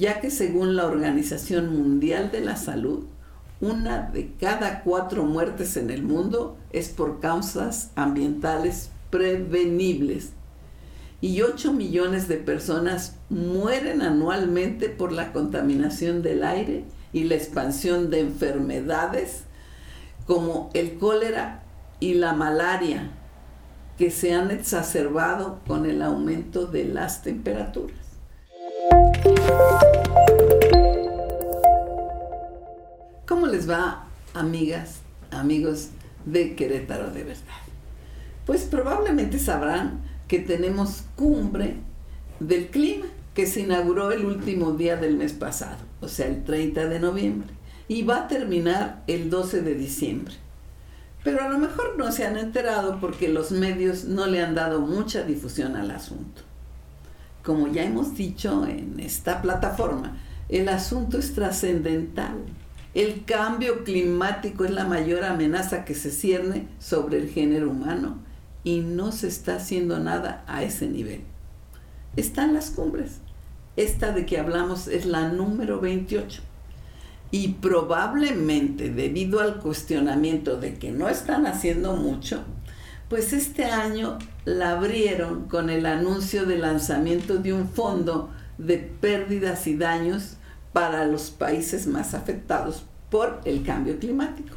ya que según la Organización Mundial de la Salud, una de cada cuatro muertes en el mundo es por causas ambientales prevenibles y 8 millones de personas mueren anualmente por la contaminación del aire y la expansión de enfermedades como el cólera y la malaria que se han exacerbado con el aumento de las temperaturas. ¿Cómo les va, amigas, amigos de Querétaro de verdad? Pues probablemente sabrán que tenemos cumbre del clima que se inauguró el último día del mes pasado, o sea, el 30 de noviembre, y va a terminar el 12 de diciembre. Pero a lo mejor no se han enterado porque los medios no le han dado mucha difusión al asunto. Como ya hemos dicho en esta plataforma, el asunto es trascendental. El cambio climático es la mayor amenaza que se cierne sobre el género humano y no se está haciendo nada a ese nivel. Están las cumbres. Esta de que hablamos es la número 28. Y probablemente debido al cuestionamiento de que no están haciendo mucho, pues este año la abrieron con el anuncio del lanzamiento de un fondo de pérdidas y daños para los países más afectados por el cambio climático.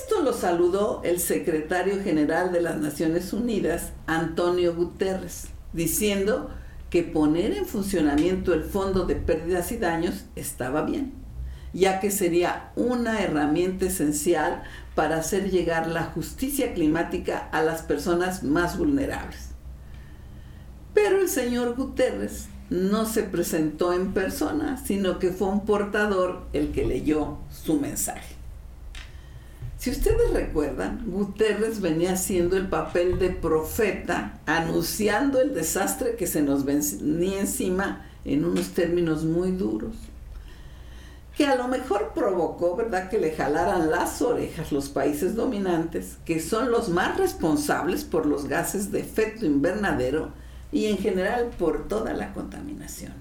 Esto lo saludó el secretario general de las Naciones Unidas, Antonio Guterres, diciendo que poner en funcionamiento el Fondo de Pérdidas y Daños estaba bien, ya que sería una herramienta esencial para hacer llegar la justicia climática a las personas más vulnerables. Pero el señor Guterres no se presentó en persona, sino que fue un portador el que leyó su mensaje. Si ustedes recuerdan, Guterres venía haciendo el papel de profeta, anunciando el desastre que se nos venía encima en unos términos muy duros, que a lo mejor provocó, ¿verdad?, que le jalaran las orejas los países dominantes, que son los más responsables por los gases de efecto invernadero y en general por toda la contaminación.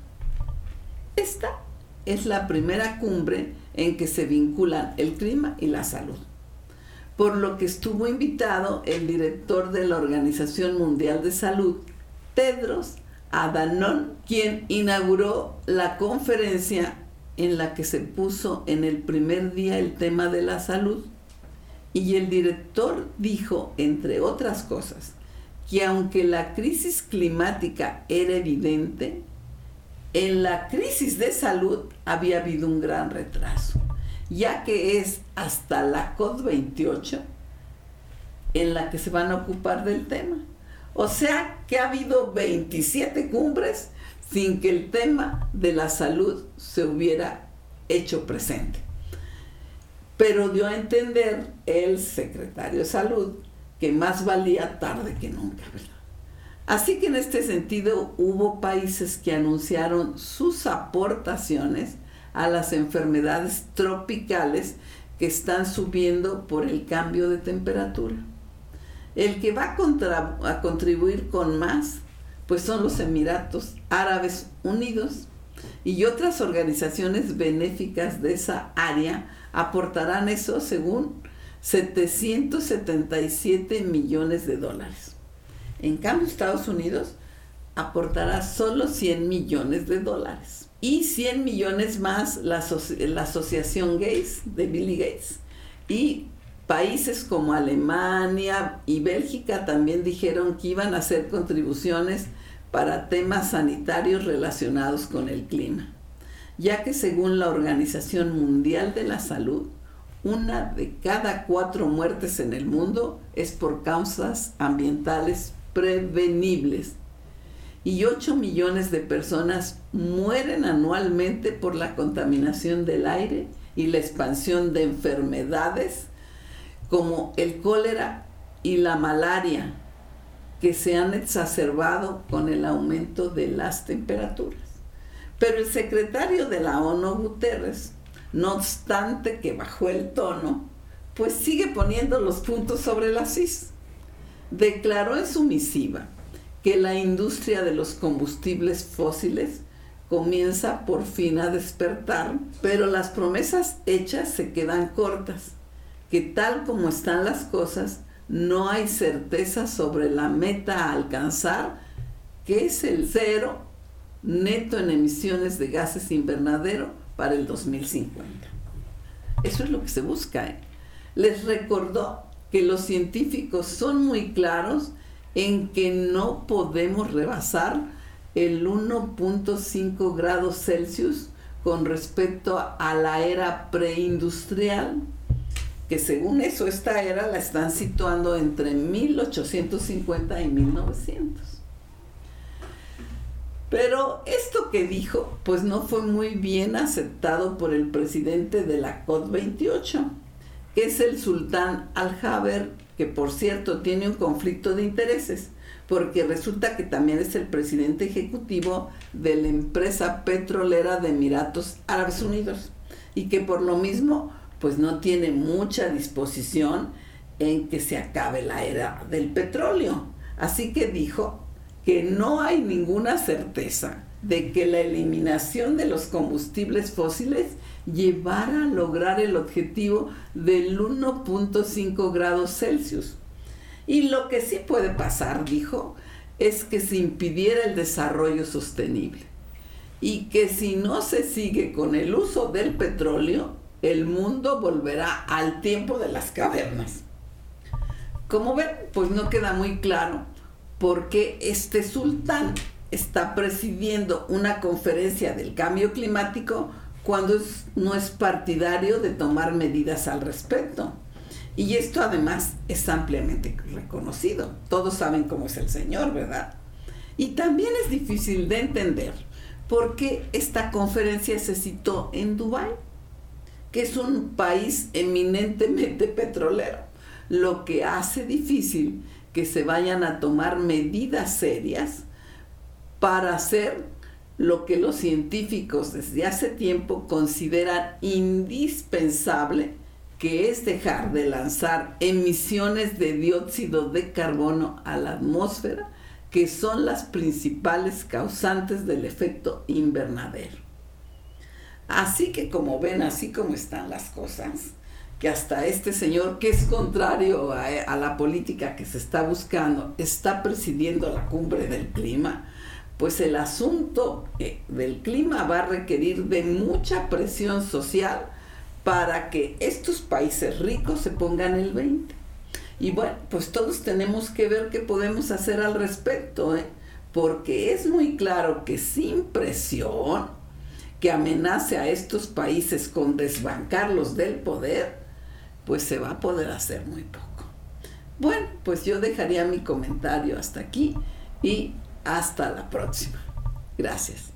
Esta es la primera cumbre en que se vinculan el clima y la salud por lo que estuvo invitado el director de la Organización Mundial de Salud, Tedros Adhanom, quien inauguró la conferencia en la que se puso en el primer día el tema de la salud. Y el director dijo, entre otras cosas, que aunque la crisis climática era evidente, en la crisis de salud había habido un gran retraso ya que es hasta la COP28 en la que se van a ocupar del tema. O sea que ha habido 27 cumbres sin que el tema de la salud se hubiera hecho presente. Pero dio a entender el secretario de salud que más valía tarde que nunca. Así que en este sentido hubo países que anunciaron sus aportaciones a las enfermedades tropicales que están subiendo por el cambio de temperatura. El que va a, contribuir con más, pues son los Emiratos Árabes Unidos y otras organizaciones benéficas de esa área aportarán eso según 777 millones de dólares. En cambio, Estados Unidos aportará solo 100 millones de dólares y 100 millones más la, la Asociación Gates de Billy Gates. Y países como Alemania y Bélgica también dijeron que iban a hacer contribuciones para temas sanitarios relacionados con el clima, ya que según la Organización Mundial de la Salud, una de cada cuatro muertes en el mundo es por causas ambientales prevenibles. Y 8 millones de personas mueren anualmente por la contaminación del aire y la expansión de enfermedades como el cólera y la malaria que se han exacerbado con el aumento de las temperaturas. Pero el secretario de la ONU, Guterres, no obstante que bajó el tono, pues sigue poniendo los puntos sobre las is. Declaró en su misiva que la industria de los combustibles fósiles comienza por fin a despertar, pero las promesas hechas se quedan cortas, que tal como están las cosas, no hay certeza sobre la meta a alcanzar, que es el cero neto en emisiones de gases invernadero para el 2050. Eso es lo que se busca. ¿eh? Les recordó que los científicos son muy claros en que no podemos rebasar el 1.5 grados Celsius con respecto a la era preindustrial, que según eso esta era la están situando entre 1850 y 1900. Pero esto que dijo, pues no fue muy bien aceptado por el presidente de la COP28, que es el sultán Al-Jaber, que por cierto tiene un conflicto de intereses, porque resulta que también es el presidente ejecutivo de la empresa petrolera de Emiratos Árabes Unidos, y que por lo mismo, pues no tiene mucha disposición en que se acabe la era del petróleo. Así que dijo que no hay ninguna certeza de que la eliminación de los combustibles fósiles llevara a lograr el objetivo del 1.5 grados Celsius. Y lo que sí puede pasar, dijo, es que se impidiera el desarrollo sostenible. Y que si no se sigue con el uso del petróleo, el mundo volverá al tiempo de las cavernas. Como ven, pues no queda muy claro porque este sultán está presidiendo una conferencia del cambio climático cuando no es partidario de tomar medidas al respecto. Y esto además es ampliamente reconocido. Todos saben cómo es el Señor, ¿verdad? Y también es difícil de entender por qué esta conferencia se citó en Dubái, que es un país eminentemente petrolero, lo que hace difícil que se vayan a tomar medidas serias para hacer lo que los científicos desde hace tiempo consideran indispensable, que es dejar de lanzar emisiones de dióxido de carbono a la atmósfera, que son las principales causantes del efecto invernadero. Así que como ven, así como están las cosas, que hasta este señor, que es contrario a, la política que se está buscando, está presidiendo la cumbre del clima, pues el asunto eh, del clima va a requerir de mucha presión social para que estos países ricos se pongan el 20. Y bueno, pues todos tenemos que ver qué podemos hacer al respecto, ¿eh? porque es muy claro que sin presión que amenace a estos países con desbancarlos del poder, pues se va a poder hacer muy poco. Bueno, pues yo dejaría mi comentario hasta aquí y hasta la próxima. Gracias.